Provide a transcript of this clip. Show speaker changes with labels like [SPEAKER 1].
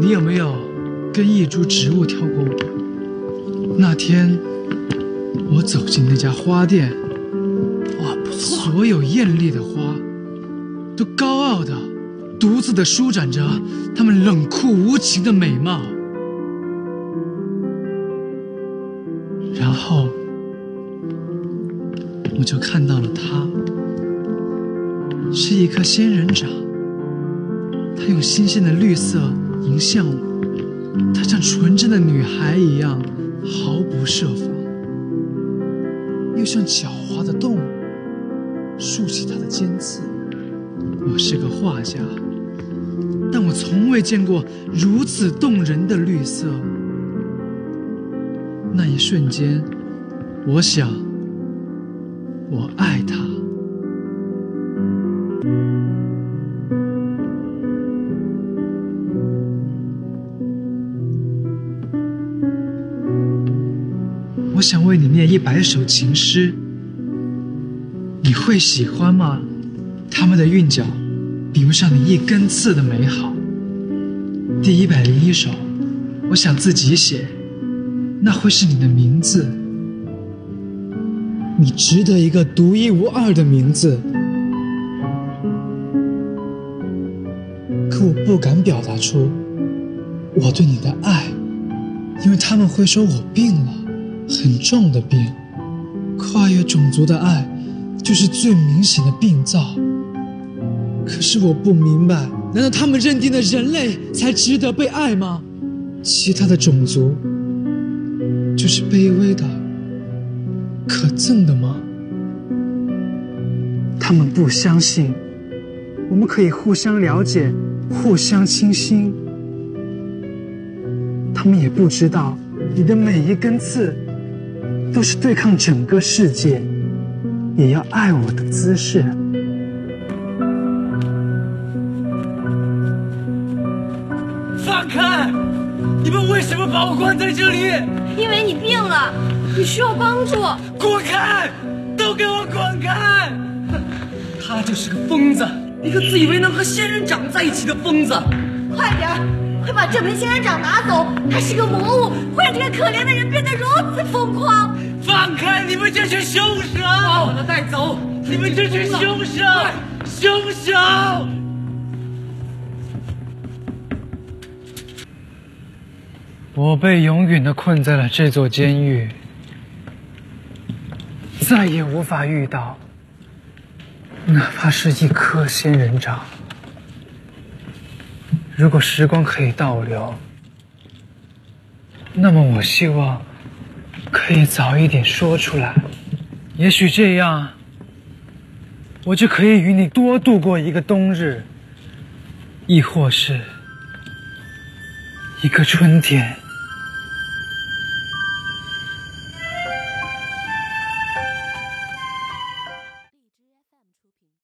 [SPEAKER 1] 你有没有跟一株植物跳过舞？那天我走进那家花店，
[SPEAKER 2] 哇，不错！
[SPEAKER 1] 所有艳丽的花都高傲的、独自的舒展着它们冷酷无情的美貌，然后我就看到了它，是一颗仙人掌，它用新鲜的绿色。迎向我，它像纯真的女孩一样毫不设防，又像狡猾的动物竖起它的尖刺。我是个画家，但我从未见过如此动人的绿色。那一瞬间，我想，我爱她。我想为你念一百首情诗，你会喜欢吗？他们的韵脚比不上你一根刺的美好。第一百零一首，我想自己写，那会是你的名字。你值得一个独一无二的名字，可我不敢表达出我对你的爱，因为他们会说我病了。很重的病，跨越种族的爱，就是最明显的病灶。可是我不明白，难道他们认定的人类才值得被爱吗？其他的种族就是卑微的、可憎的吗？他们不相信，我们可以互相了解、互相倾心。他们也不知道，你的每一根刺。都是对抗整个世界，也要爱我的姿势。
[SPEAKER 2] 放开！你们为什么把我关在这里？
[SPEAKER 3] 因为你病了，你需要帮助。
[SPEAKER 2] 滚开！都给我滚开！他就是个疯子，一个自以为能和仙人掌在一起的疯子。
[SPEAKER 3] 快点！快把这枚仙人掌拿走！它是个魔物，会让这个可怜的人变得如此疯狂。
[SPEAKER 2] 放开你们这群凶手！把我的带走！你们这群凶手！凶手！
[SPEAKER 1] 我被永远的困在了这座监狱，再也无法遇到，哪怕是一颗仙人掌。如果时光可以倒流，那么我希望可以早一点说出来，也许这样，我就可以与你多度过一个冬日，亦或是一个春天。